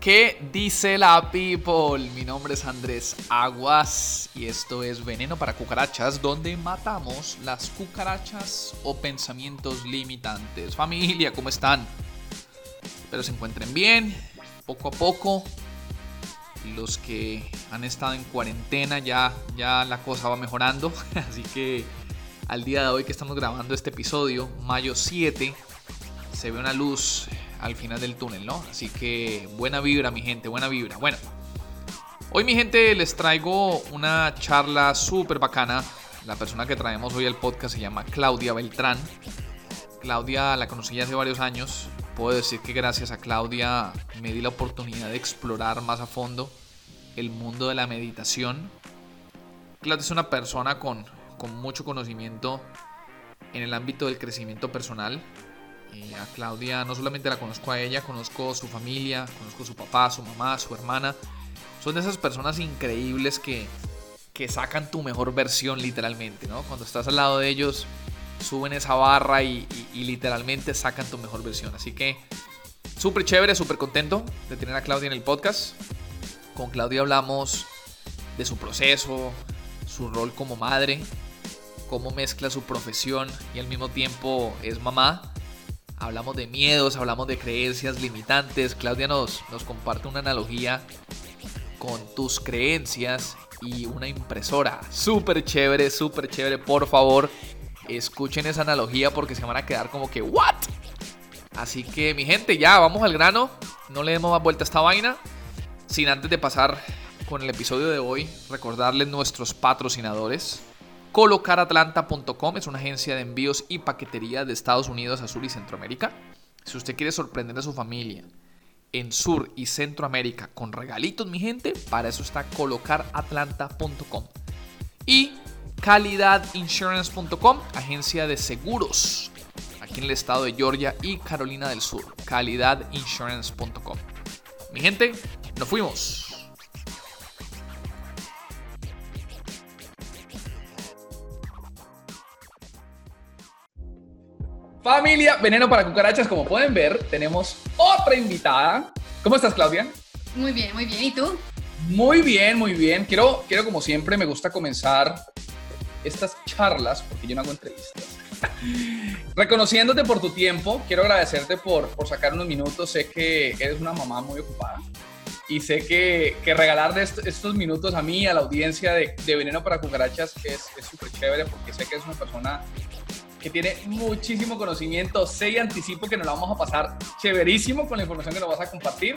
¿Qué dice la people? Mi nombre es Andrés Aguas y esto es Veneno para Cucarachas, donde matamos las cucarachas o pensamientos limitantes. Familia, ¿cómo están? Espero se encuentren bien, poco a poco. Los que han estado en cuarentena ya, ya la cosa va mejorando, así que al día de hoy que estamos grabando este episodio, mayo 7, se ve una luz al final del túnel, ¿no? Así que buena vibra, mi gente, buena vibra. Bueno, hoy mi gente les traigo una charla súper bacana. La persona que traemos hoy al podcast se llama Claudia Beltrán. Claudia la conocí hace varios años. Puedo decir que gracias a Claudia me di la oportunidad de explorar más a fondo el mundo de la meditación. Claudia es una persona con, con mucho conocimiento en el ámbito del crecimiento personal, a Claudia no solamente la conozco a ella, conozco su familia, conozco su papá, su mamá, su hermana. Son de esas personas increíbles que, que sacan tu mejor versión literalmente, ¿no? Cuando estás al lado de ellos, suben esa barra y, y literalmente sacan tu mejor versión. Así que súper chévere, súper contento de tener a Claudia en el podcast. Con Claudia hablamos de su proceso, su rol como madre, cómo mezcla su profesión y al mismo tiempo es mamá hablamos de miedos, hablamos de creencias limitantes. Claudia nos, nos comparte una analogía con tus creencias y una impresora. Súper chévere, súper chévere. Por favor, escuchen esa analogía porque se van a quedar como que, ¿what? Así que, mi gente, ya vamos al grano. No le demos más vuelta a esta vaina. Sin antes de pasar con el episodio de hoy, recordarles nuestros patrocinadores. Colocaratlanta.com es una agencia de envíos y paquetería de Estados Unidos a Sur y Centroamérica. Si usted quiere sorprender a su familia en Sur y Centroamérica con regalitos, mi gente, para eso está colocaratlanta.com. Y calidadinsurance.com, agencia de seguros aquí en el estado de Georgia y Carolina del Sur. Calidadinsurance.com. Mi gente, nos fuimos. Familia, veneno para cucarachas, como pueden ver, tenemos otra invitada. ¿Cómo estás, Claudia? Muy bien, muy bien. ¿Y tú? Muy bien, muy bien. Quiero, quiero como siempre, me gusta comenzar estas charlas, porque yo no hago entrevistas. Reconociéndote por tu tiempo, quiero agradecerte por, por sacar unos minutos. Sé que eres una mamá muy ocupada y sé que, que regalar de estos minutos a mí, a la audiencia de, de Veneno para Cucarachas, es súper chévere porque sé que es una persona que tiene muchísimo conocimiento. Sé y anticipo que nos la vamos a pasar chéverísimo con la información que nos vas a compartir.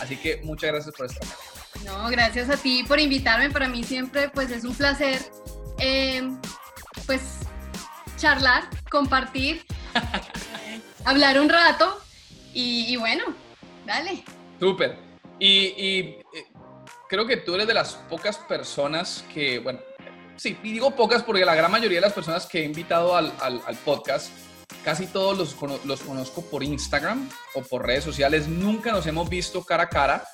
Así que muchas gracias por estar. No, gracias a ti por invitarme. Para mí siempre pues es un placer eh, pues charlar, compartir, hablar un rato y, bueno, dale. Súper. Y, y eh, creo que tú eres de las pocas personas que, bueno, sí, y digo pocas porque la gran mayoría de las personas que he invitado al, al, podcast, casi todos los, los conozco por Instagram o por redes sociales, nunca nos hemos visto cara a cara,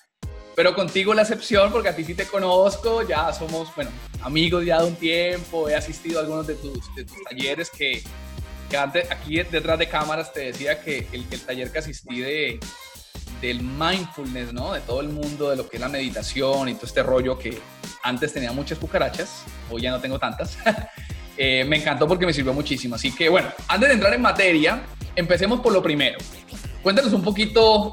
pero contigo la excepción porque a ti sí te conozco, ya somos, bueno, amigos ya de un tiempo, he asistido a algunos de tus, de tus talleres que, que antes, aquí detrás de cámaras te decía que el, el taller que asistí de, del mindfulness, ¿no? De todo el mundo, de lo que es la meditación y todo este rollo que antes tenía muchas cucarachas, hoy ya no tengo tantas. Eh, me encantó porque me sirvió muchísimo. Así que bueno, antes de entrar en materia, empecemos por lo primero. Cuéntanos un poquito,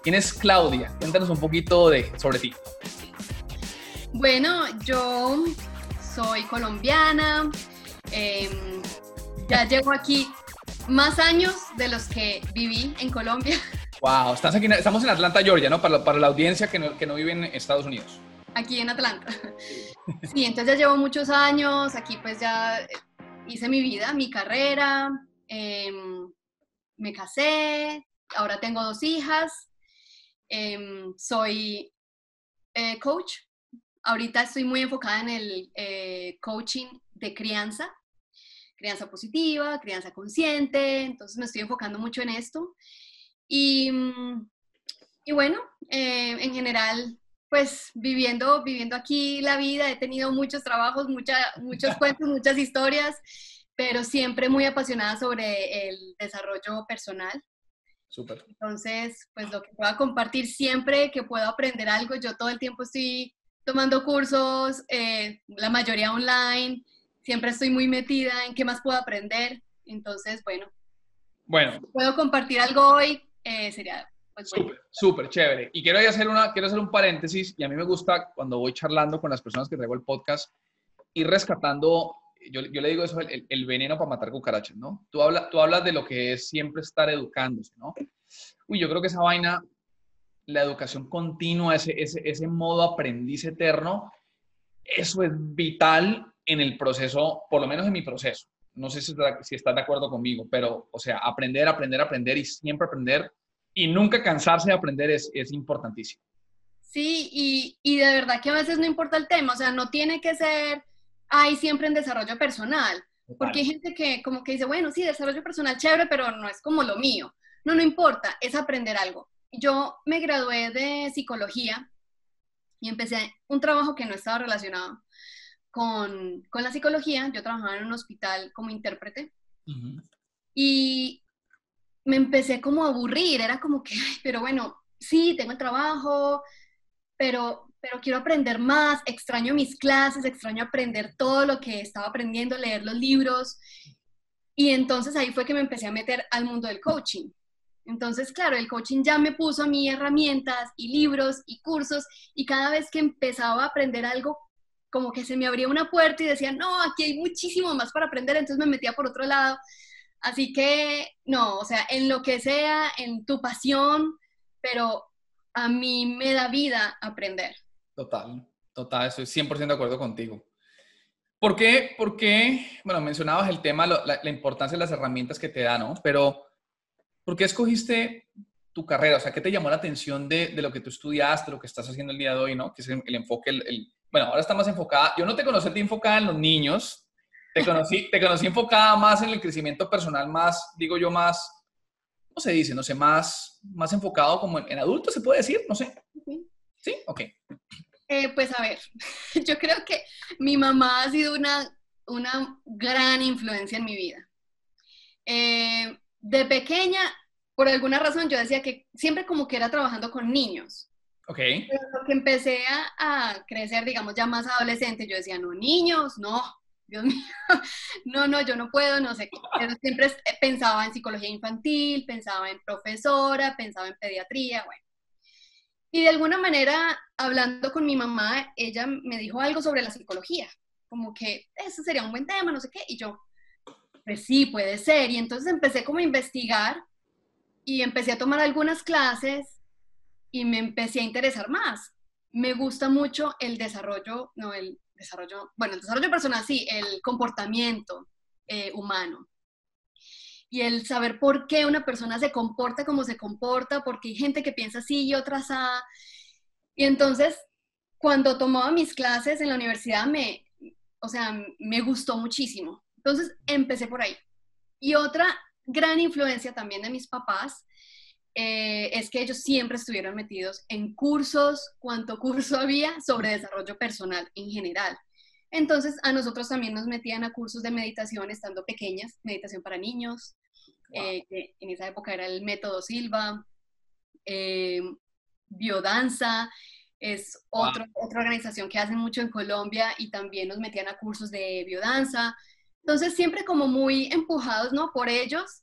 ¿quién es Claudia? Cuéntanos un poquito de, sobre ti. Bueno, yo soy colombiana, em, ya llevo aquí más años de los que viví en Colombia. Wow, estás aquí, estamos en Atlanta, Georgia, ¿no? Para, para la audiencia que no, que no vive en Estados Unidos. Aquí en Atlanta. Sí, entonces ya llevo muchos años, aquí pues ya hice mi vida, mi carrera, em, me casé, ahora tengo dos hijas, em, soy eh, coach, ahorita estoy muy enfocada en el eh, coaching de crianza, crianza positiva, crianza consciente, entonces me estoy enfocando mucho en esto. Y, y bueno, eh, en general, pues viviendo, viviendo aquí la vida, he tenido muchos trabajos, mucha, muchos cuentos, muchas historias, pero siempre muy apasionada sobre el desarrollo personal. Súper. Entonces, pues lo que pueda compartir siempre que puedo aprender algo, yo todo el tiempo estoy tomando cursos, eh, la mayoría online, siempre estoy muy metida en qué más puedo aprender. Entonces, bueno. Bueno. puedo compartir algo hoy, eh, sería pues, súper chévere. Y quiero hacer, una, quiero hacer un paréntesis, y a mí me gusta cuando voy charlando con las personas que traigo el podcast, ir rescatando, yo, yo le digo eso, el, el, veneno para matar cucarachas, ¿no? Tú, habla, tú hablas de lo que es siempre estar educándose, ¿no? Uy, yo creo que esa vaina la educación continua, ese, ese, ese modo aprendiz eterno, eso es vital en el proceso, por lo menos en mi proceso. No sé si estás de acuerdo conmigo, pero, o sea, aprender, aprender, aprender y siempre aprender y nunca cansarse de aprender es, es importantísimo. Sí, y, y, de verdad que a veces no importa el tema, o sea, no tiene que ser, ahí siempre en desarrollo personal, porque hay gente que como que dice, bueno, sí, desarrollo personal chévere, pero no es como lo mío. No, no importa, es aprender algo yo me gradué de psicología y empecé un trabajo que no estaba relacionado con, la psicología. Yo trabajaba en un hospital como intérprete y me empecé como a aburrir. Era como que, pero bueno, sí, tengo el trabajo, pero, pero quiero aprender más. Extraño mis clases, extraño aprender todo lo que estaba aprendiendo, leer los libros. Y entonces ahí fue que me empecé a meter al mundo del coaching. Entonces, claro, el coaching ya me puso a mí herramientas y libros y cursos y cada vez que empezaba a aprender algo, como que se me abría una puerta y decía, no, aquí hay muchísimo más para aprender, entonces me metía por otro lado. Así que, no, o sea, en lo que sea, en tu pasión, pero a mí me da vida aprender. Total, total, estoy 100% de acuerdo contigo. ¿Por qué? Porque, bueno, mencionabas el tema, la, importancia de las herramientas que te da, ¿no? Pero ¿Por qué escogiste tu carrera? O sea, ¿qué te llamó la atención de, lo que tú estudiaste, lo que estás haciendo el día de hoy, ¿no? Que es el, enfoque, el, bueno, ahora está más enfocada, yo no te conocí te enfocada en los niños, te conocí, te conocí enfocada más en el crecimiento personal, más, digo yo, más, ¿cómo se dice? No sé, más, más enfocado como en, adultos, ¿se puede decir? No sé. ¿Sí? Ok. Eh, pues a ver, yo creo que mi mamá ha sido una, una gran influencia en mi vida. Eh, de pequeña, por alguna razón, yo decía que siempre como que era trabajando con niños. Ok. Pero que empecé a, crecer, digamos, ya más adolescente, yo decía, no, niños, no, Dios mío, no, no, yo no puedo, no sé Pero siempre pensaba en psicología infantil, pensaba en profesora, pensaba en pediatría, bueno. Y de alguna manera, hablando con mi mamá, ella me dijo algo sobre la psicología, como que eso sería un buen tema, no sé qué, y yo, pues sí, puede ser. Y entonces empecé como a investigar y empecé a tomar algunas clases y me empecé a interesar más. Me gusta mucho el desarrollo, no, el desarrollo, bueno, el desarrollo personal, sí, el comportamiento eh, humano. Y el saber por qué una persona se comporta como se comporta, porque hay gente que piensa así y otras así. Y entonces, cuando tomaba mis clases en la universidad, me, o sea, me gustó muchísimo. Entonces empecé por ahí. Y otra gran influencia también de mis papás eh, es que ellos siempre estuvieron metidos en cursos, cuanto curso había sobre desarrollo personal en general. Entonces a nosotros también nos metían a cursos de meditación estando pequeñas, meditación para niños, eh, que en esa época era el método Silva, eh, biodanza, es otra organización que hacen mucho en Colombia y también nos metían a cursos de biodanza. Entonces, siempre como muy empujados, ¿no? Por ellos.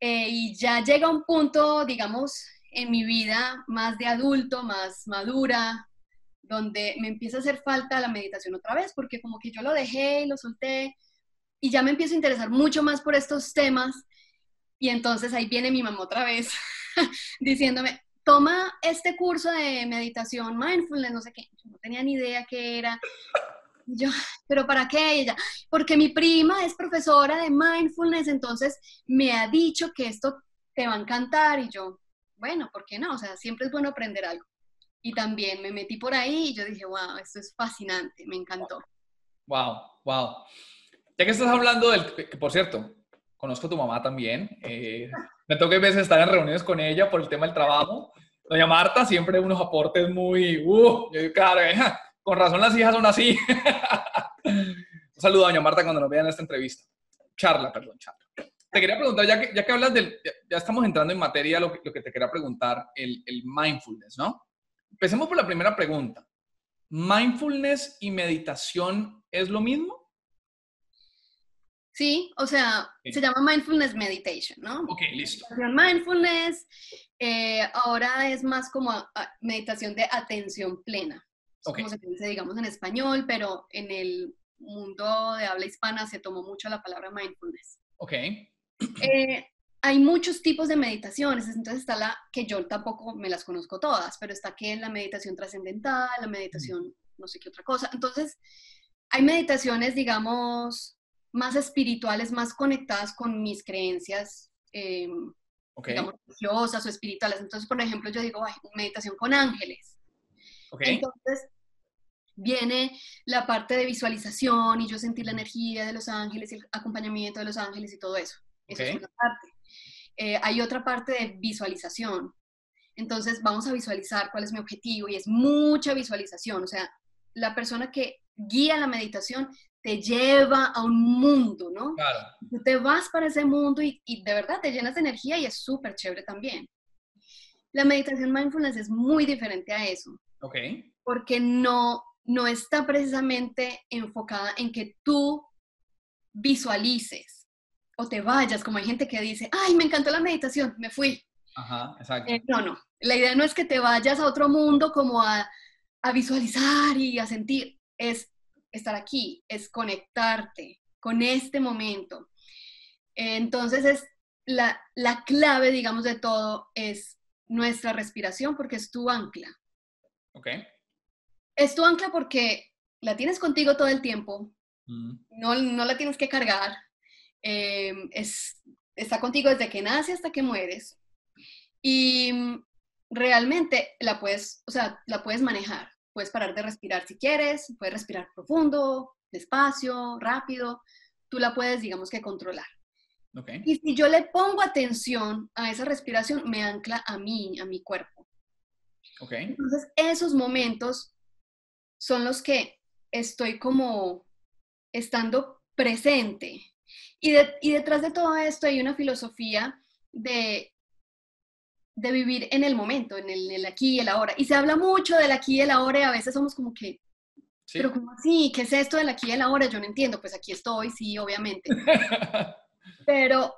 Eh, y ya llega un punto, digamos, en mi vida más de adulto, más madura, donde me empieza a hacer falta la meditación otra vez, porque como que yo lo dejé y lo solté, y ya me empiezo a interesar mucho más por estos temas. Y entonces ahí viene mi mamá otra vez diciéndome, toma este curso de meditación, mindfulness, no sé qué. No tenía ni idea qué era. Yo, ¿pero para qué? ella, porque mi prima es profesora de mindfulness, entonces me ha dicho que esto te va a encantar. Y yo, bueno, ¿por qué no? O sea, siempre es bueno aprender algo. Y también me metí por ahí y yo dije, wow, esto es fascinante, me encantó. Wow, wow. Ya que estás hablando del, que por cierto, conozco a tu mamá también. Eh, me toca a veces estar en reuniones con ella por el tema del trabajo. Doña Marta, siempre unos aportes muy, uh, yo digo, claro, con razón las hijas son así. Un saludo a doña Marta cuando nos vean esta entrevista. Charla, perdón, charla. te quería preguntar, ya que, ya que hablas del, ya, estamos entrando en materia, lo que, lo que te quería preguntar, el, el mindfulness, ¿no? Empecemos por la primera pregunta. ¿Mindfulness y meditación es lo mismo? Sí, o sea, se llama mindfulness meditation, ¿no? Ok, listo. Mindfulness eh, ahora es más como meditación de atención plena, como se dice, digamos, en español, pero en el mundo de habla hispana se tomó mucho la palabra mindfulness. Ok. Eh, hay muchos tipos de meditaciones, entonces está la que yo tampoco me las conozco todas, pero está que la meditación trascendental, la meditación no sé qué otra cosa. Entonces, hay meditaciones, digamos, más espirituales, más conectadas con mis creencias, eh, digamos, religiosas o espirituales. Entonces, por ejemplo, yo digo, meditación con ángeles. Entonces, viene la parte de visualización y yo sentir la energía de los ángeles, el acompañamiento de los ángeles y todo eso. Esa es una parte. Eh, hay otra parte de visualización. Entonces, vamos a visualizar cuál es mi objetivo y es mucha visualización. O sea, la persona que guía la meditación te lleva a un mundo, ¿no? Claro. Tú te vas para ese mundo y, de verdad te llenas de energía y es súper chévere también. La meditación mindfulness es muy diferente a eso. Ok. Porque no, no está precisamente enfocada en que tú visualices o te vayas, como hay gente que dice, ay, me encantó la meditación, me fui. Ajá, exacto. Eh, no, no. La idea no es que te vayas a otro mundo como a, a visualizar y a sentir, es estar aquí, es conectarte con este momento. Entonces es la, la clave, digamos, de todo es nuestra respiración porque es tu ancla. Ok. Es tu ancla porque la tienes contigo todo el tiempo, mm. no, no, la tienes que cargar, eh, es, está contigo desde que nace hasta que mueres y realmente la puedes, o sea, la puedes manejar. Puedes parar de respirar si quieres, puedes respirar profundo, despacio, rápido. Tú la puedes, digamos que, controlar. Y si yo le pongo atención a esa respiración, me ancla a mí, a mi cuerpo. Entonces, esos momentos son los que estoy como estando presente. Y, y detrás de todo esto hay una filosofía de de vivir en el momento, en el, aquí y el ahora. Y se habla mucho del aquí y el ahora y a veces somos como que, pero ¿cómo así? ¿Qué es esto del aquí y el ahora? Yo no entiendo, pues aquí estoy, sí, obviamente. pero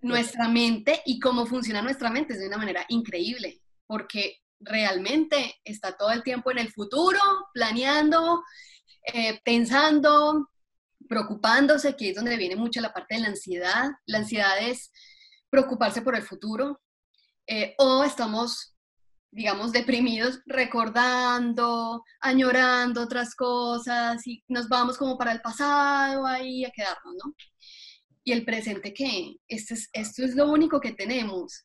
nuestra mente y cómo funciona nuestra mente es de una manera increíble, porque realmente está todo el tiempo en el futuro, planeando, eh, pensando, preocupándose, que es donde viene mucho la parte de la ansiedad. La ansiedad es preocuparse por el futuro, eh, o estamos, digamos, deprimidos recordando, añorando otras cosas y nos vamos como para el pasado ahí a quedarnos, ¿no? Y el presente, ¿qué? Esto es, esto es lo único que tenemos.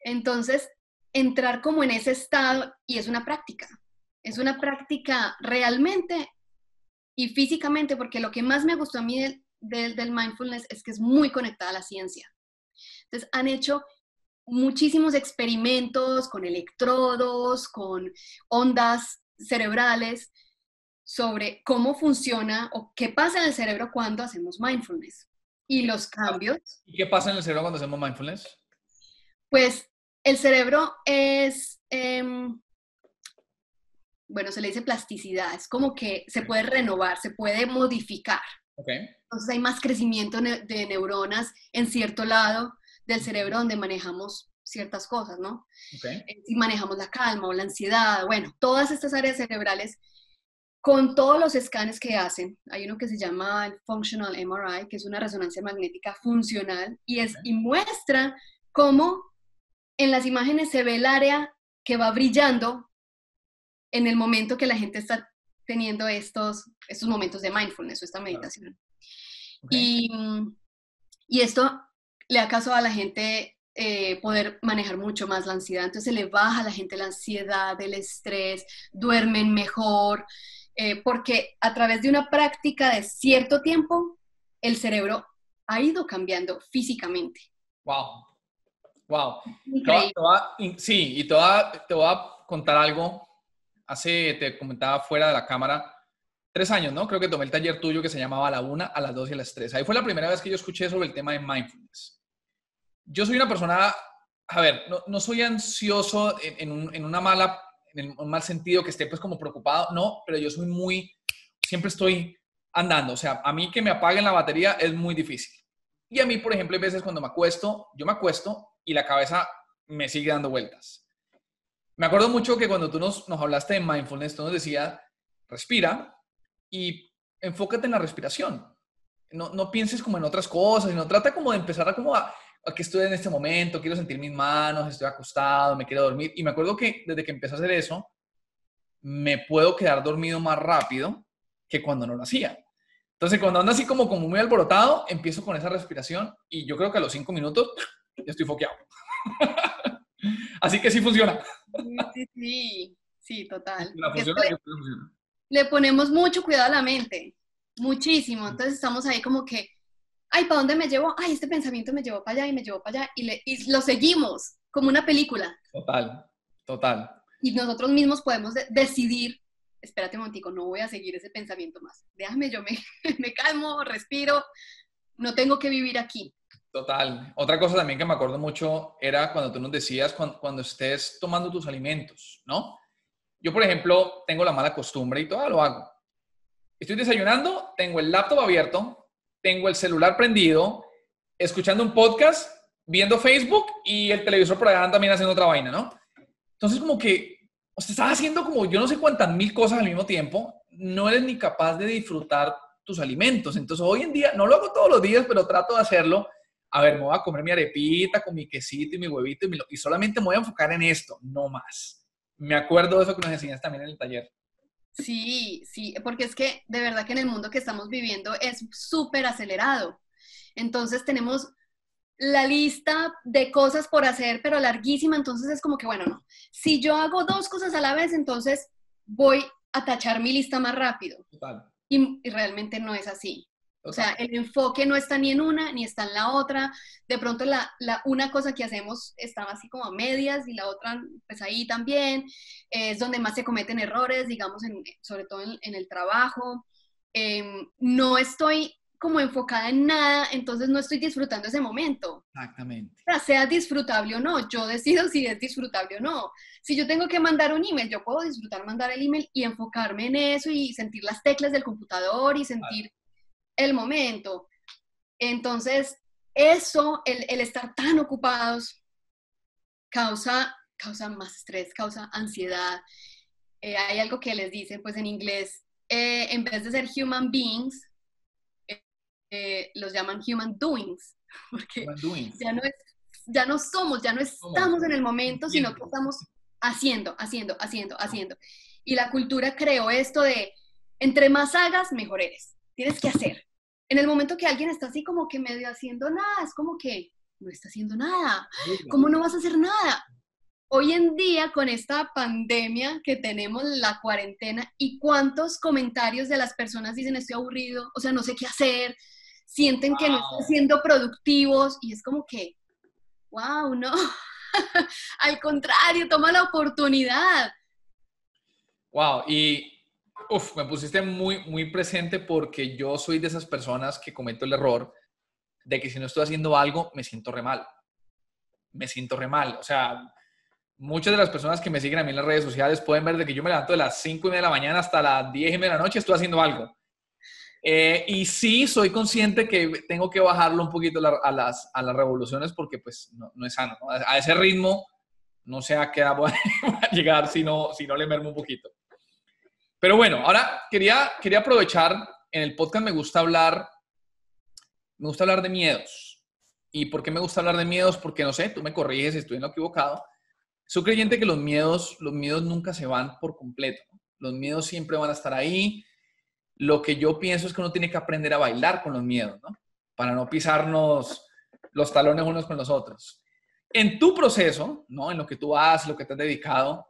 Entonces, entrar como en ese estado, y es una práctica, es una práctica realmente y físicamente, porque lo que más me gustó a mí del, del mindfulness es que es muy conectada a la ciencia. Entonces, han hecho muchísimos experimentos con electrodos, con ondas cerebrales sobre cómo funciona o qué pasa en el cerebro cuando hacemos mindfulness y los cambios. ¿Y qué pasa en el cerebro cuando hacemos mindfulness? Pues el cerebro es, em, bueno, se le dice plasticidad, es como que se puede renovar, se puede modificar. Entonces hay más crecimiento de neuronas en cierto lado del cerebro donde manejamos ciertas cosas, ¿no? Okay. Eh, si manejamos la calma o la ansiedad, bueno, todas estas áreas cerebrales, con todos los escanes que hacen, hay uno que se llama el Functional MRI, que es una resonancia magnética funcional, y, es, y muestra cómo en las imágenes se ve el área que va brillando en el momento que la gente está teniendo estos, estos momentos de mindfulness o esta meditación. Y, y esto le da caso a la gente eh, poder manejar mucho más la ansiedad. Entonces se le baja a la gente la ansiedad, el estrés, duermen mejor, eh, porque a través de una práctica de cierto tiempo, el cerebro ha ido cambiando físicamente. Wow. Wow. sí, y te voy, a, te voy a contar algo. Hace, te comentaba fuera de la cámara, tres años, ¿no? Creo que tomé el taller tuyo que se llamaba a la una, a las dos y a las tres. Ahí fue la primera vez que yo escuché sobre el tema de mindfulness. Yo soy una persona, a ver, no, soy ansioso en, en, una mala, en un mal sentido que esté pues como preocupado, no, pero yo soy muy, siempre estoy andando. O sea, a mí que me apaguen la batería es muy difícil. Y a mí, por ejemplo, hay veces cuando me acuesto, yo me acuesto y la cabeza me sigue dando vueltas. Me acuerdo mucho que cuando tú nos, nos hablaste de mindfulness, tú nos decías, respira y enfócate en la respiración. No, no pienses como en otras cosas, sino trata como de empezar a como a, que estoy en este momento, quiero sentir mis manos, estoy acostado, me quiero dormir. Y me acuerdo que desde que empecé a hacer eso, me puedo quedar dormido más rápido que cuando no lo hacía. Entonces, cuando ando así como, como muy alborotado, empiezo con esa respiración y yo creo que a los cinco minutos ya estoy foqueado. así que sí funciona. Sí, sí, sí, total. le, ponemos mucho cuidado a la mente, muchísimo. Entonces estamos ahí como que, ay, ¿para dónde me llevo? Ay, este pensamiento me llevó para allá y me llevó para allá y, le, y lo seguimos como una película. Total, total. Y nosotros mismos podemos decidir espérate un momentico, no voy a seguir ese pensamiento más. Déjame, yo me, me calmo, respiro, no tengo que vivir aquí. Total. Otra cosa también que me acuerdo mucho era cuando tú nos decías cuando, estés tomando tus alimentos, ¿no? Yo, por ejemplo, tengo la mala costumbre y todo lo hago. Estoy desayunando, tengo el laptop abierto, tengo el celular prendido, escuchando un podcast, viendo Facebook y el televisor por allá también haciendo otra vaina, ¿no? Entonces, como que o sea, estás haciendo como yo no sé cuántas mil cosas al mismo tiempo, no eres ni capaz de disfrutar tus alimentos. Entonces, hoy en día, no lo hago todos los días, pero trato de hacerlo. A ver, me voy a comer mi arepita con mi quesito y mi huevito y, y solamente me voy a enfocar en esto, no más. Me acuerdo de eso que nos enseñaste también en el taller. Sí, sí, porque es que de verdad que en el mundo que estamos viviendo es súper acelerado. Entonces tenemos la lista de cosas por hacer, pero larguísima, entonces es como que, bueno, no, si yo hago dos cosas a la vez, entonces voy a tachar mi lista más rápido. Y, realmente no es así. O sea, el enfoque no está ni en una ni está en la otra. De pronto la, una cosa que hacemos está así como a medias y la otra pues ahí también. es donde más se cometen errores, digamos, sobre todo en, el trabajo. Em, no estoy como enfocada en nada, entonces no estoy disfrutando ese momento. Exactamente. O sea, sea disfrutable o no, yo decido si es disfrutable o no. Si yo tengo que mandar un email, yo puedo disfrutar mandar el email y enfocarme en eso y sentir las teclas del computador y sentir el momento. Entonces, eso, el, el, estar tan ocupados, causa, causa más estrés, causa ansiedad. Eh, hay algo que les dicen, pues en inglés, eh, en vez de ser human beings, eh, los llaman human doings, porque Ya, no es, ya no somos, ya no estamos en el momento, sino que estamos haciendo, haciendo, haciendo, haciendo. Y la cultura creó esto de, entre más hagas, mejor eres. Tienes que hacer. En el momento que alguien está así como que medio haciendo nada, es como que no está haciendo nada. ¿Cómo no vas a hacer nada? Hoy en día, con esta pandemia que tenemos, la cuarentena, y cuántos comentarios de las personas dicen estoy aburrido, o sea, no sé qué hacer, sienten que no están siendo productivos y es como que, wow, no, al contrario, toma la oportunidad. Wow, y uf, me pusiste muy, muy presente porque yo soy de esas personas que cometo el error de que si no estoy haciendo algo, me siento re mal. Me siento re mal. O sea, muchas de las personas que me siguen a mí en las redes sociales pueden ver de que yo me levanto de las 5 y media de la mañana hasta las 10 y media de la noche, estoy haciendo algo. Eh, y sí, soy consciente que tengo que bajarlo un poquito a, las, a las revoluciones porque pues no, es sano. A ese ritmo no sé a qué edad voy a llegar si no, si no le mermo un poquito. Pero bueno, ahora quería, quería aprovechar, en el podcast me gusta hablar, me gusta hablar de miedos. ¿Y por qué me gusta hablar de miedos? Porque no sé, tú me corriges estoy en lo equivocado. Soy creyente que los miedos, los miedos nunca se van por completo. Los miedos siempre van a estar ahí lo que yo pienso es que uno tiene que aprender a bailar con los miedos, ¿no? Para no pisarnos los talones unos con los otros. En tu proceso, ¿no? En lo que tú haces, lo que te has dedicado,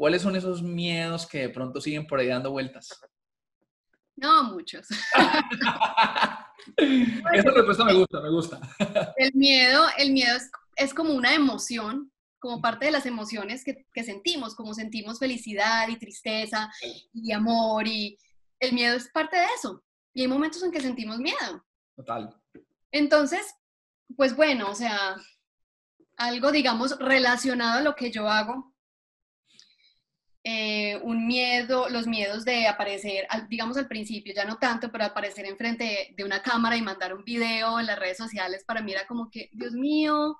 ¿cuáles son esos miedos que de pronto siguen por ahí dando vueltas? No, muchos. Esta respuesta me gusta, me gusta. El miedo, el miedo es, como una emoción, como parte de las emociones que, que sentimos, como sentimos felicidad y tristeza y amor y, el miedo es parte de eso. Y hay momentos en que sentimos miedo. Total. Entonces, pues bueno, o sea, algo, digamos, relacionado a lo que yo hago. Eh, un miedo, los miedos de aparecer, digamos al principio, ya no tanto, pero aparecer enfrente de, una cámara y mandar un video en las redes sociales, para mí era como que, Dios mío,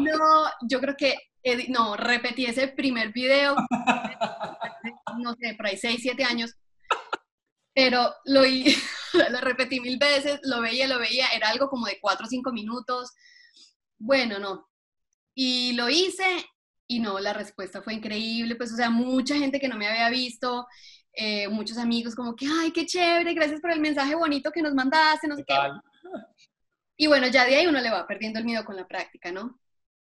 no, yo creo que, no, repetí ese primer video, no sé, por ahí 6, 7 años, pero lo, lo repetí mil veces, lo veía, lo veía, era algo como de 4 o 5 minutos, bueno, no, y lo hice y no, la respuesta fue increíble, pues o sea, mucha gente que no me había visto, eh, muchos amigos como que, ay, qué chévere, gracias por el mensaje bonito que nos mandaste, no sé qué. Y bueno, ya de ahí uno le va perdiendo el miedo con la práctica, ¿no?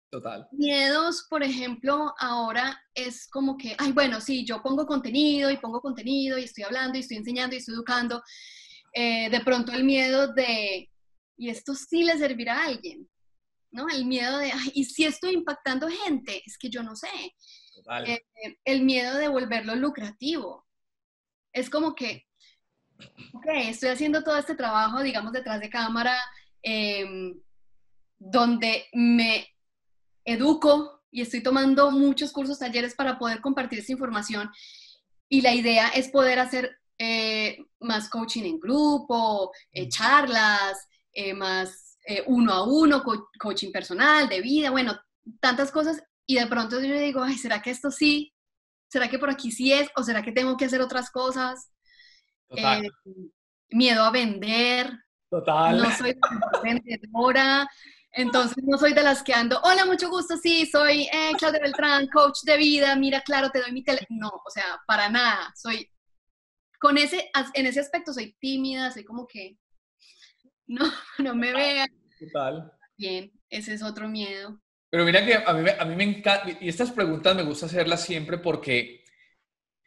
Total. Miedos, por ejemplo, ahora es como que, ay, bueno, sí, yo pongo contenido y pongo contenido y estoy hablando y estoy enseñando y estoy educando. Eh, de pronto el miedo de, ¿y esto sí le servirá a alguien? ¿No? El miedo de, ¿y si estoy impactando gente? Es que yo no sé. Eh, el miedo de volverlo lucrativo. Es como que, ok, estoy haciendo todo este trabajo, digamos, detrás de cámara, em, donde me educo y estoy tomando muchos cursos, talleres para poder compartir esa información. Y la idea es poder hacer eh, más coaching en grupo, eh, charlas, más eh, uno a uno, coaching personal, de vida, bueno, tantas cosas. Y de pronto yo digo, ay, ¿será que esto sí? ¿Será que por aquí sí es? ¿O será que tengo que hacer otras cosas? Eh, miedo a vender. Total. No soy vendedora. Entonces no soy de las que ando, hola, mucho gusto, sí, soy eh, Claudia Beltrán, coach de vida, mira, claro, te doy mi tele. No, o sea, para nada. Soy, con ese, en ese aspecto soy tímida, soy como que, no, no me vean. Total. Bien, ese es otro miedo. Pero mira que a mí, a mí me encanta, y estas preguntas me gusta hacerlas siempre porque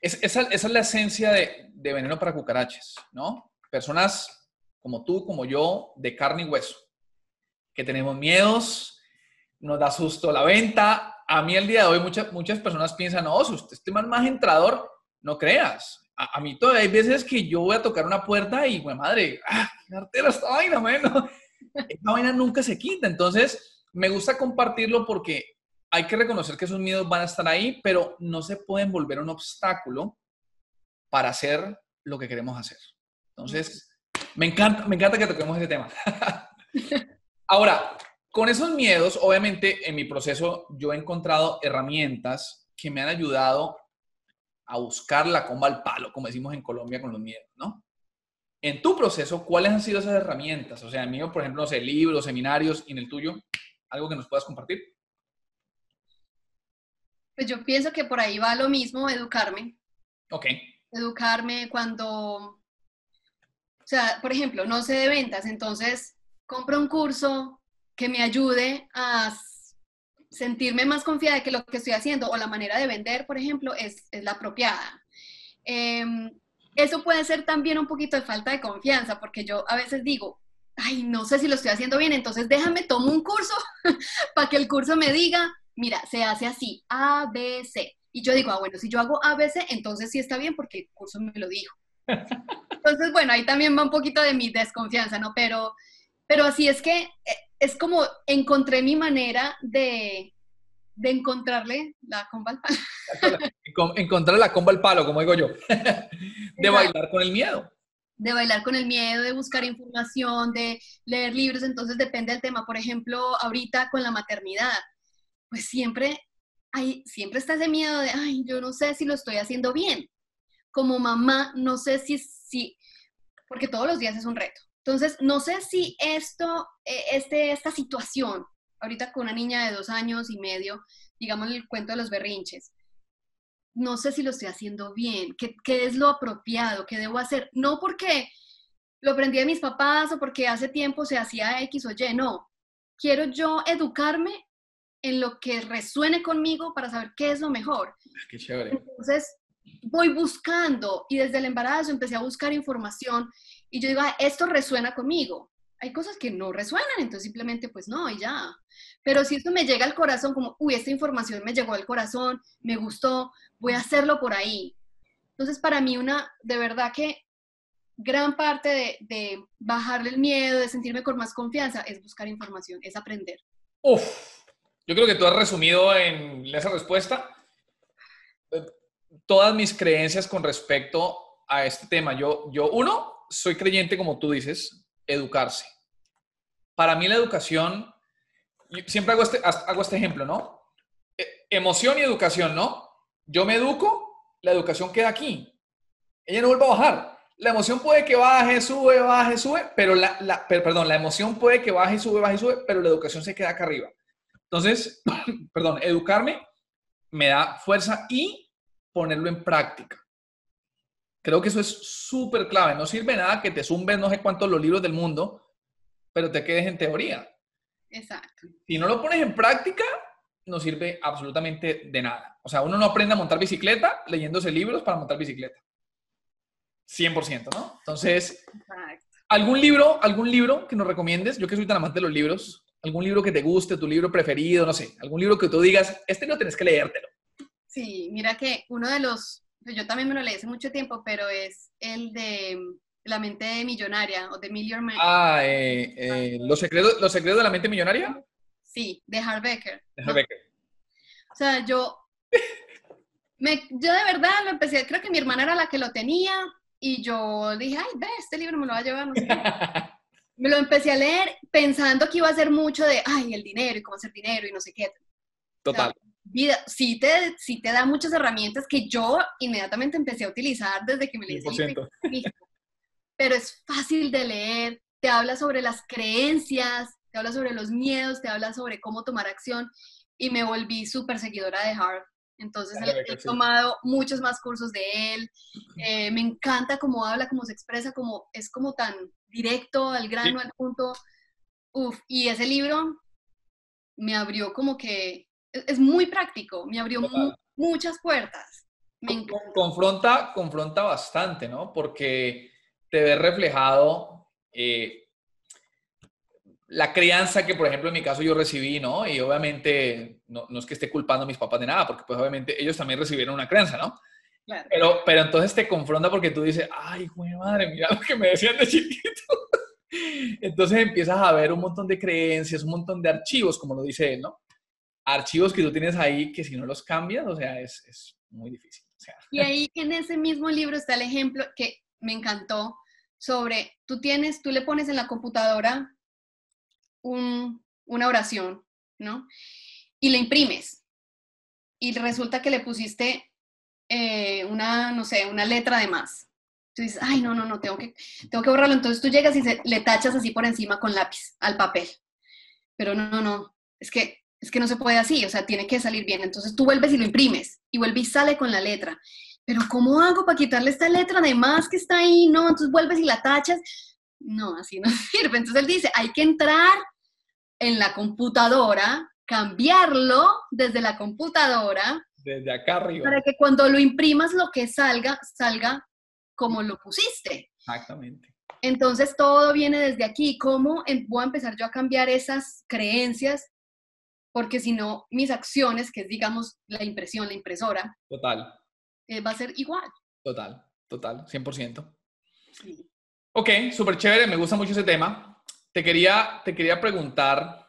es, esa, esa, es la esencia de, de, veneno para cucarachas, ¿no? Personas como tú, como yo, de carne y hueso, que tenemos miedos, nos da susto la venta. A mí el día de hoy muchas, muchas personas piensan, no, si usted es más, más entrador, no creas. A, mí todavía hay veces que yo voy a tocar una puerta y, güey, madre, ¡ah, qué artera esta vaina, bueno! Esta vaina nunca se quita. Entonces, me gusta compartirlo porque hay que reconocer que esos miedos van a estar ahí, pero no se pueden volver un obstáculo para hacer lo que queremos hacer. Entonces, me encanta, me encanta que toquemos ese tema. Ahora, con esos miedos, obviamente, en mi proceso yo he encontrado herramientas que me han ayudado a buscar la comba al palo, como decimos en Colombia con los miedos, ¿no? En tu proceso, ¿cuáles han sido esas herramientas? O sea, mío, por ejemplo, no sé, libros, seminarios, y en el tuyo, algo que nos puedas compartir. Pues yo pienso que por ahí va lo mismo, educarme. Ok. Educarme cuando, o sea, por ejemplo, no sé de ventas, entonces compro un curso que me ayude a sentirme más confiada de que lo que estoy haciendo o la manera de vender, por ejemplo, es, es la apropiada. Eh, eso puede ser también un poquito de falta de confianza, porque yo a veces digo, ay, no sé si lo estoy haciendo bien, entonces déjame, tomo un curso para que el curso me diga, mira, se hace así, A, B, C. Y yo digo, ah, bueno, si yo hago A, B, C, entonces sí está bien porque el curso me lo dijo. Entonces, bueno, ahí también va un poquito de mi desconfianza, ¿no? Pero, pero así es que eh, es como encontré mi manera de, de encontrarle la comba al palo. Encontrar la comba al palo, como digo yo. De bailar con el miedo. De bailar con el miedo, de buscar información, de leer libros, entonces depende del tema. Por ejemplo, ahorita con la maternidad, pues siempre, hay, siempre está ese miedo de, ay, yo no sé si lo estoy haciendo bien. Como mamá, no sé si, si porque todos los días es un reto. Entonces, no sé si esto, e, este, esta situación ahorita con una niña de dos años y medio, digamos el cuento de los berrinches. No sé si lo estoy haciendo bien, qué, qué es lo apropiado, qué debo hacer. No porque lo aprendí de mis papás o porque hace tiempo se hacía X o Y, no. Quiero yo educarme en lo que resuene conmigo para saber qué es lo mejor. Qué chévere. Entonces, voy buscando y desde el embarazo empecé a buscar información y yo digo, ah, esto resuena conmigo hay cosas que no resuenan, entonces simplemente pues no, y ya. Pero si esto me llega al corazón, como, uy, esta información me llegó al corazón, me gustó, voy a hacerlo por ahí. Entonces para mí una, de verdad que gran parte de, de, bajarle el miedo, de sentirme con más confianza, es buscar información, es aprender. Uf, yo creo que tú has resumido en esa respuesta eh, todas mis creencias con respecto a este tema. Yo, yo, uno, soy creyente, como tú dices, educarse. Para mí la educación, siempre hago este, hago este ejemplo, ¿no? E, emoción y educación, ¿no? Yo me educo, la educación queda aquí. Ella no vuelve a bajar. La emoción puede que baje, sube, baje, sube, pero la, perdón, la emoción puede que baje, sube, baje, sube, pero la educación se queda acá arriba. Entonces, perdón, educarme me da fuerza y ponerlo en práctica. Creo que eso es súper clave. No sirve nada que te zumbes no sé cuántos los libros del mundo, pero te quedes en teoría. Exacto. Si no lo pones en práctica, no sirve absolutamente de nada. O sea, uno no aprende a montar bicicleta leyéndose libros para montar bicicleta. 100%, ¿no? Entonces, ¿algún libro, algún libro que nos recomiendes? Yo que soy tan amante de los libros, algún libro que te guste, tu libro preferido, no sé, algún libro que tú digas, este no tenés que leértelo. Sí, mira que uno de los yo también me lo leí hace mucho tiempo, pero es el de La mente millonaria o de Million Man. Ah, eh, eh, ¿los, secretos, ¿Los secretos de la mente millonaria? Sí, de Harbecker. De Harbecker. O sea, yo, me, yo de verdad lo empecé, creo que mi hermana era la que lo tenía y yo dije, ay, ve, este libro me lo va a llevar, no sé. me lo empecé a leer pensando que iba a ser mucho de, ay, el dinero y cómo hacer dinero y no sé qué. Total vida, sí te, sí te da muchas herramientas que yo inmediatamente empecé a utilizar desde que me leí Pero es fácil de leer, te habla sobre las creencias, te habla sobre los miedos, te habla sobre cómo tomar acción y me volví súper seguidora de Harv. Entonces he, tomado muchos más cursos de él. Eh, me encanta cómo habla, cómo se expresa, cómo es como tan directo, al grano, al punto. Uf, y ese libro me abrió como que es muy práctico, me abrió muchas puertas. Me confronta, confronta bastante, ¿no? Porque te ves reflejado eh, la crianza que, por ejemplo, en mi caso yo recibí, ¿no? Y obviamente, no, es que esté culpando a mis papás de nada, porque pues obviamente ellos también recibieron una crianza, ¿no? Claro. Pero, pero entonces te confronta porque tú dices, ay, güey, madre, mira lo que me decían de chiquito. Entonces empiezas a ver un montón de creencias, un montón de archivos, como lo dice él, ¿no? Archivos que tú tienes ahí que si no los cambias, o sea, es, es muy difícil. Y ahí en ese mismo libro está el ejemplo que me encantó sobre, tú tienes, tú le pones en la computadora un, una oración, ¿no? Y le imprimes. Y resulta que le pusiste eh, una, no sé, una letra de más. Tú dices, ay, no, no, no, tengo que, tengo que borrarlo. Entonces tú llegas y le tachas así por encima con lápiz al papel. Pero no, no, no. Es que es que no se puede así, o sea, tiene que salir bien. Entonces tú vuelves y lo imprimes y vuelves y sale con la letra. Pero ¿cómo hago para quitarle esta letra de más que está ahí? No, entonces vuelves y la tachas. No, así no sirve. Entonces él dice, hay que entrar en la computadora, cambiarlo desde la computadora. Desde acá arriba. Para que cuando lo imprimas lo que salga, salga como lo pusiste. Exactamente. Entonces todo viene desde aquí. ¿Cómo voy a empezar yo a cambiar esas creencias porque si no, mis acciones, que es, digamos, la impresión, la impresora, total. Eh, va a ser igual. Total, total, 100%. Sí. Ok, súper chévere, me gusta mucho ese tema. Te quería, te quería preguntar,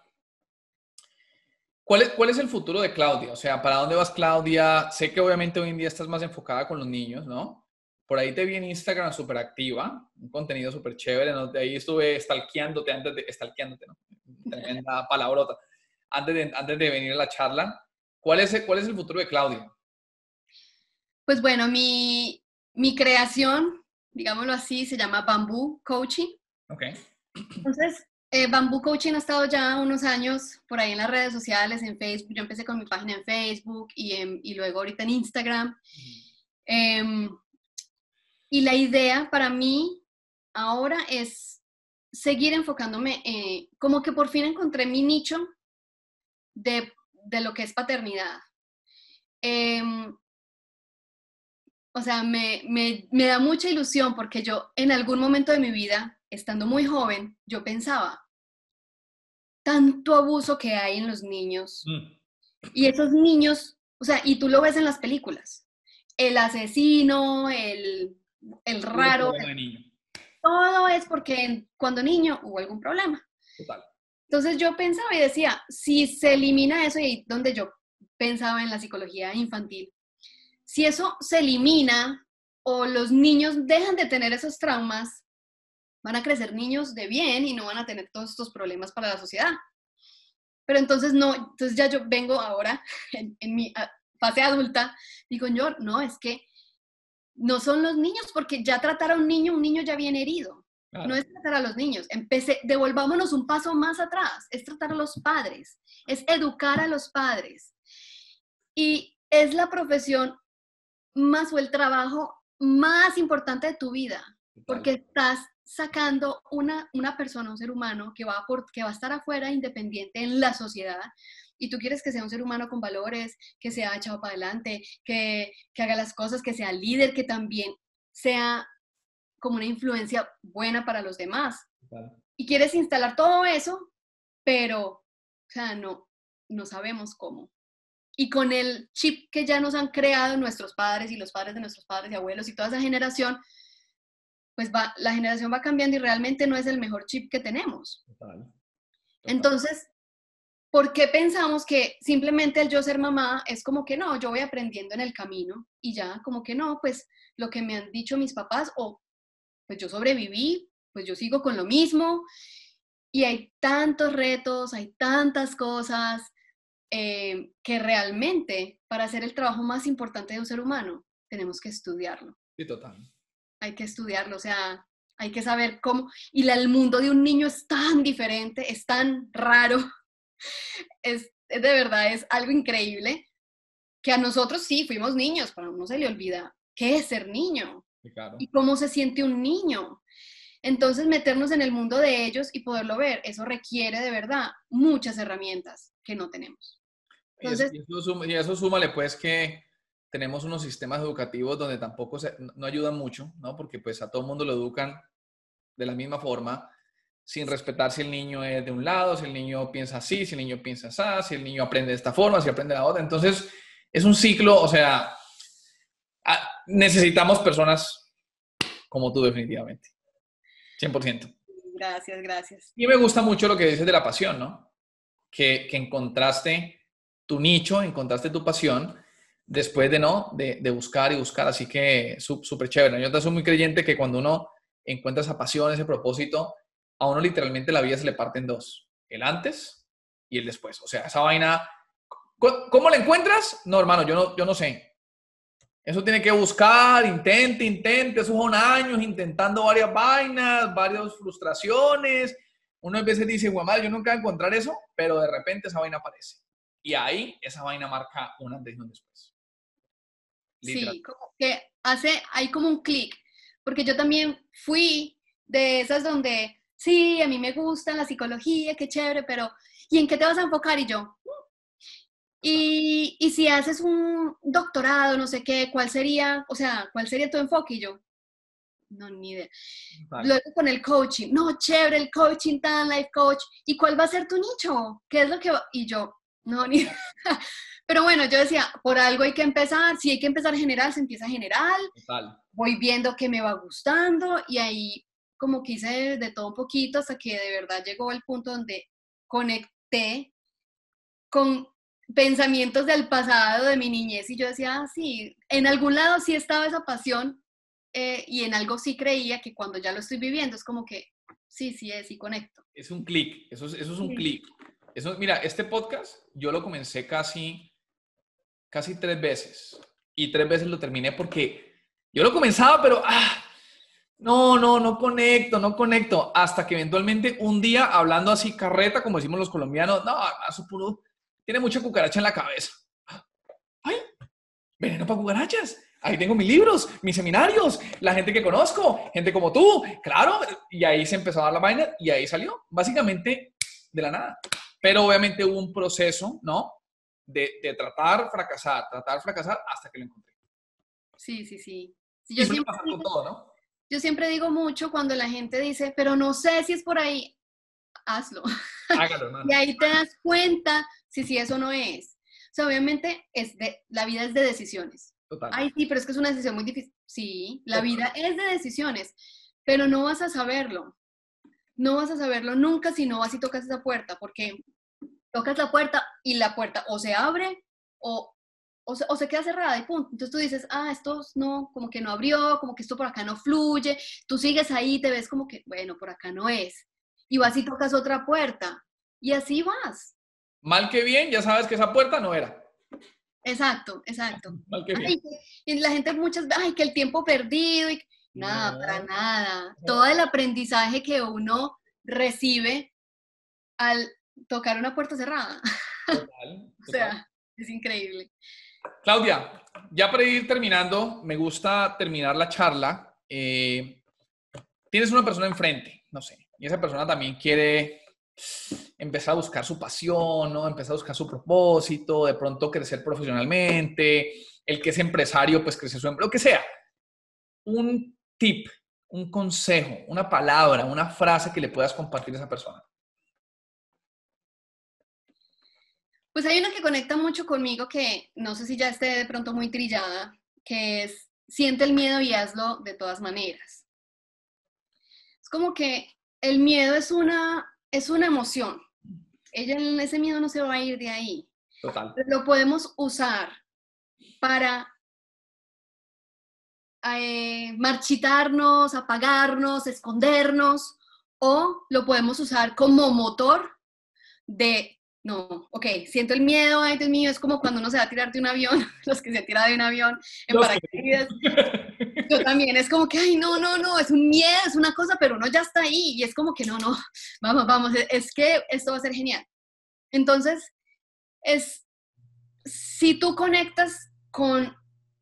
¿cuál es, ¿cuál es el futuro de Claudia? O sea, ¿para dónde vas, Claudia? Sé que obviamente hoy en día estás más enfocada con los niños, ¿no? Por ahí te vi en Instagram súper activa, un contenido súper chévere, ¿no? De ahí estuve stalkeándote antes de, stalkeándote, ¿no? Tremenda palabrota antes de, antes de venir a la charla. ¿Cuál es, ¿Cuál es el futuro de Claudia? Pues bueno, mi, mi creación, digámoslo así, se llama Bamboo Coaching. Ok. Entonces, eh, Bamboo Coaching ha estado ya unos años por ahí en las redes sociales, en Facebook. Yo empecé con mi página en Facebook y, y luego ahorita en Instagram. Em, y la idea para mí ahora es seguir enfocándome, eh, como que por fin encontré mi nicho de, lo que es paternidad. Em, o sea, me, da mucha ilusión porque yo en algún momento de mi vida, estando muy joven, yo pensaba, tanto abuso que hay en los niños. Mm. Y esos niños, o sea, y tú lo ves en las películas, el asesino, el, el raro. todo es porque cuando niño hubo algún problema. Total. Entonces yo pensaba y decía, si se elimina eso, y donde yo pensaba en la psicología infantil, si eso se elimina o los niños dejan de tener esos traumas, van a crecer niños de bien y no van a tener todos estos problemas para la sociedad. Pero entonces no, entonces ya yo vengo ahora en, mi fase adulta, digo yo, no, es que no son los niños, porque ya tratar a un niño, un niño ya viene herido. No es tratar a los niños. Empecé, devolvámonos un paso más atrás. Es tratar a los padres, es educar a los padres. Y es la profesión más o el trabajo más importante de tu vida, porque estás sacando una, una persona, un ser humano que va, por, que va a estar afuera independiente en la sociedad y tú quieres que sea un ser humano con valores, que sea echado para adelante, que, que haga las cosas, que sea líder, que también sea como una influencia buena para los demás. Y quieres instalar todo eso, pero, o sea, no, no sabemos cómo. Y con el chip que ya nos han creado nuestros padres y los padres de nuestros padres y abuelos y toda esa generación, pues va, la generación va cambiando y realmente no es el mejor chip que tenemos. Entonces, ¿por qué pensamos que simplemente el yo ser mamá es como que no, yo voy aprendiendo en el camino y ya, como que no, pues lo que me han dicho mis papás o pues yo sobreviví, pues yo sigo con lo mismo y hay tantos retos, hay tantas cosas eh, que realmente para hacer el trabajo más importante de un ser humano tenemos que estudiarlo. Sí, total. Hay que estudiarlo, o sea, hay que saber cómo, y el mundo de un niño es tan diferente, es tan raro, es, de verdad, es algo increíble, que a nosotros sí fuimos niños, pero no se le olvida qué es ser niño y cómo se siente un niño. Entonces, meternos en el mundo de ellos y poderlo ver, eso requiere de verdad muchas herramientas que no tenemos. Entonces, y, eso, y eso súmale pues que tenemos unos sistemas educativos donde tampoco se, no ayudan mucho, ¿no? Porque pues a todo mundo lo educan de la misma forma, sin respetar si el niño es de un lado, si el niño piensa así, si el niño piensa así, si el niño aprende de esta forma, si aprende de la otra. Entonces, es un ciclo, o sea, necesitamos personas como tú definitivamente. 100%. Gracias, gracias. Y me gusta mucho lo que dices de la pasión, ¿no? Que, que encontraste tu nicho, encontraste tu pasión después de, ¿no? De, de buscar y buscar. Así que súper chévere. Yo te soy muy creyente que cuando uno encuentra esa pasión, ese propósito, a uno literalmente la vida se le parte en dos. El antes y el después. O sea, esa vaina... ¿Cómo la encuentras? No, hermano, yo no, yo no sé. Eso tiene que buscar, intente, intente. Esos son años intentando varias vainas, varias frustraciones. Uno a veces dice, guamal, yo nunca voy a encontrar eso, pero de repente esa vaina aparece. Y ahí esa vaina marca un antes y un después. Sí, como que hace, hay como un clic, porque yo también fui de esas donde, sí, a mí me gusta la psicología, qué chévere, pero ¿y en qué te vas a enfocar? Y yo, y, y, si haces un doctorado, no sé qué, ¿cuál sería, o sea, cuál sería tu enfoque? Y yo, no, ni idea. Luego con el coaching, no, chévere, el coaching, tan life coach. ¿Y cuál va a ser tu nicho? ¿Qué es lo que va? Y yo, no, ni Pero bueno, yo decía, por algo hay que empezar, si hay que empezar general, se empieza general. Voy viendo que me va gustando y ahí como quise de todo un poquito hasta que de verdad llegó el punto donde conecté con pensamientos del pasado, de mi niñez, y yo decía, ah, sí, en algún lado sí estaba esa pasión eh, y en algo sí creía que cuando ya lo estoy viviendo es como que sí, sí es, sí conecto. Es un clic, eso es, eso es un clic. Eso, mira, este podcast yo lo comencé casi, casi tres veces y tres veces lo terminé porque yo lo comenzaba, pero ah, no, no, no conecto, no conecto, hasta que eventualmente un día hablando así carreta, como decimos los colombianos, no, eso puro, tiene mucha cucaracha en la cabeza. ¡Ay! Veneno para cucarachas. Ahí tengo mis libros, mis seminarios, la gente que conozco, gente como tú, claro. Y ahí se empezó a dar la vaina y ahí salió, básicamente de la nada. Pero obviamente hubo un proceso, ¿no? De, de tratar, fracasar, tratar, fracasar hasta que lo encontré. Sí, sí, sí. yo, siempre digo, todo, ¿no? yo siempre digo mucho cuando la gente dice, pero no sé si es por ahí, hazlo. Hágalo, y ahí te das cuenta si, si eso no es. O sea, obviamente es de, la vida es de decisiones. Total. Ay, sí, pero es que es una decisión muy difícil. Sí, la vida es de decisiones. pero no vas a saberlo. No vas a saberlo nunca si no vas y tocas esa puerta, porque tocas la puerta y la puerta o se abre o, o, se, o se queda cerrada y punto. Entonces tú dices, ah, esto no, como que no abrió, como que esto por acá no fluye. Tú sigues ahí, te ves como que, bueno, por acá no es. Y vas y tocas otra puerta. Y así vas. Mal que bien, ya sabes que esa puerta no era. Exacto, exacto. Mal que bien. y la gente muchas veces, ay, que el tiempo perdido. Y... Nada, para nada. Todo el aprendizaje que uno recibe al tocar una puerta cerrada. Total, o sea, es increíble. Claudia, ya para ir terminando, me gusta terminar la charla. Eh, tienes una persona enfrente, no sé, y esa persona también quiere empezar a buscar su pasión, ¿no? Empezar a buscar su propósito, de pronto crecer profesionalmente, el que es empresario, pues crecer su empleo, lo que sea. Un tip, un consejo, una palabra, una frase que le puedas compartir a esa persona? Pues hay una que conecta mucho conmigo que no sé si ya esté de pronto muy trillada, que es siente el miedo y hazlo de todas maneras. Es como que el miedo es una, es una emoción. Ella, ese miedo no se va a ir de ahí. Total. Lo podemos usar para eh, marchitarnos, apagarnos, escondernos, o lo podemos usar como motor de, no, ok, siento el miedo, ay Dios mío, es como cuando uno se va a tirar de un avión, los que se tiran de un avión en paracaídas. Yo también, es como que, ay, no, no, no, es un miedo, es una cosa, pero uno ya está ahí y es como que, no, no, vamos, vamos, es que esto va a ser genial. Entonces, es, si tú conectas con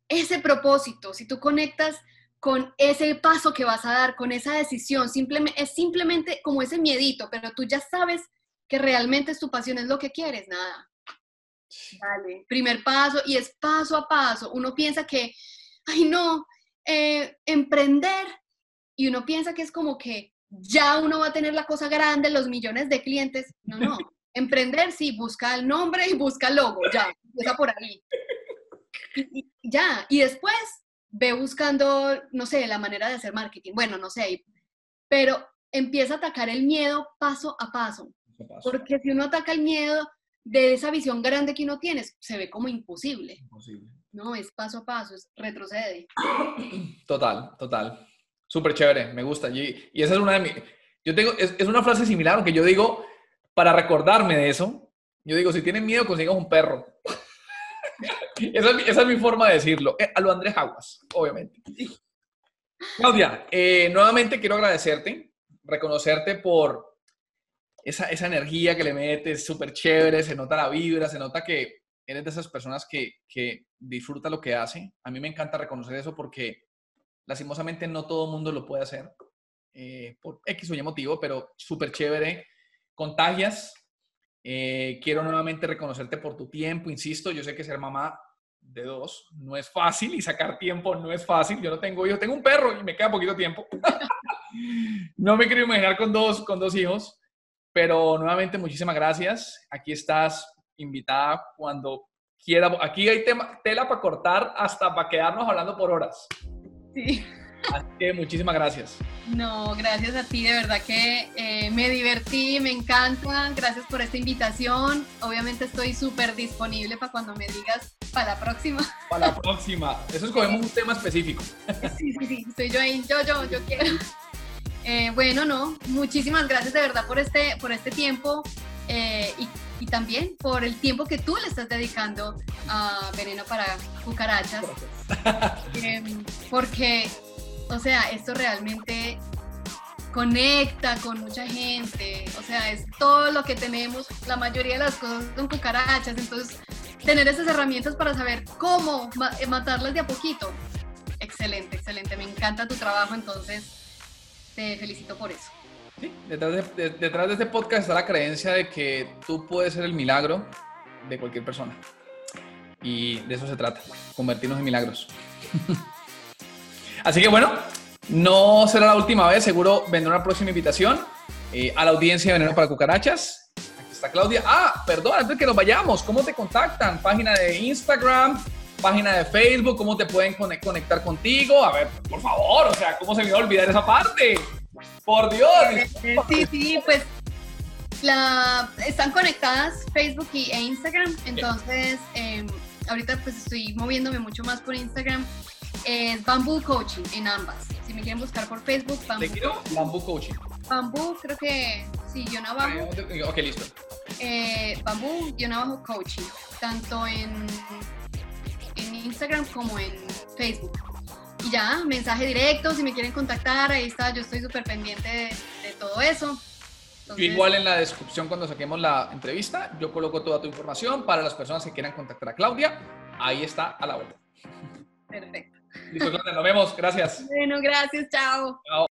ese propósito, si tú conectas con ese paso que vas a dar, con esa decisión, simplemente, es simplemente como ese miedito, pero tú ya sabes que realmente es tu pasión, es lo que quieres, nada. Dale, primer paso y es paso a paso. Uno piensa que, ay no, eh, emprender y uno piensa que es como que ya uno va a tener la cosa grande, los millones de clientes. No, no. Emprender, sí, busca el nombre y busca el logo, ya, empieza por ahí y, ya, y después ve buscando, no sé, la manera de hacer marketing, bueno, no sé, pero empieza a atacar el miedo paso a paso, porque si uno ataca el miedo de esa visión grande que uno tiene, se ve como imposible. Imposible. No, es paso a paso, es retrocede. Total, total. Súper chévere, me gusta. Y, y, esa es una de mis... Yo tengo, es, es, una frase similar, aunque yo digo, para recordarme de eso, yo digo, si tienen miedo, consigan un perro. esa, es mi, forma de decirlo. Eh, a lo Andrés Aguas, obviamente. Claudia, eh, nuevamente quiero agradecerte, reconocerte por esa, esa energía que le metes, súper chévere, se nota la vibra, se nota que eres de esas personas que, que disfruta lo que hace. A mí me encanta reconocer eso porque lastimosamente no todo el mundo lo puede hacer eh, por X o Y motivo, pero súper chévere. Contagias, eh, quiero nuevamente reconocerte por tu tiempo, insisto, yo sé que ser mamá de dos no es fácil y sacar tiempo no es fácil. Yo no tengo hijos, tengo un perro y me queda poquito tiempo. no me quiero imaginar con dos, con dos hijos, pero nuevamente muchísimas gracias. Aquí estás invitada cuando quiera. Aquí hay tema, tela para cortar hasta para quedarnos hablando por horas. Sí. Así que muchísimas gracias. No, gracias a ti, de verdad que eh, me divertí, me encanta, gracias por esta invitación. Obviamente estoy súper disponible para cuando me digas para la próxima. Para la próxima, eso escogemos un tema específico. Sí, sí, sí, estoy yo ahí, yo, yo, yo quiero. Eh, bueno, no, muchísimas gracias de verdad por este, por este tiempo eh, y, y, también por el tiempo que tú le estás dedicando a Veneno para Cucarachas. porque o sea, esto realmente conecta con mucha gente, o sea, es todo lo que tenemos, la mayoría de las cosas son cucarachas, entonces tener esas herramientas para saber cómo eh, matarlas de a poquito. Excelente, excelente, me encanta tu trabajo, entonces te felicito por eso. Sí, detrás de, detrás de este podcast está la creencia de que tú puedes ser el milagro de cualquier persona. Y de eso se trata, convertirnos en milagros. Así que bueno, no será la última vez, seguro vendrá una próxima invitación eh, a la audiencia de Veneno para Cucarachas. Aquí está Claudia. Ah, perdón, antes de que nos vayamos, ¿cómo te contactan? Página de Instagram, página de Facebook, cómo te pueden conectar contigo. A ver, por favor, o sea, ¿cómo se me va a olvidar esa parte? Por Dios. Sí, sí, pues la, están conectadas Facebook y, e Instagram, entonces em, ahorita pues estoy moviéndome mucho más por Instagram. Es Bamboo Coaching en ambas. Si me quieren buscar por Facebook, Bamboo. Bamboo Coaching. Bamboo, creo que sí, yo abajo. Ok, listo. Eh, Bamboo, yo abajo Coaching, tanto en, en Instagram como en Facebook. Y ya, mensaje directo, si me quieren contactar, ahí está, yo estoy súper pendiente de, todo eso. igual en la descripción cuando saquemos la entrevista, yo coloco toda tu información para las personas que quieran contactar a Claudia. Ahí está a la vuelta. Perfecto. Listo, Claudia, nos vemos. Gracias. Bueno, gracias. Chao. Chao.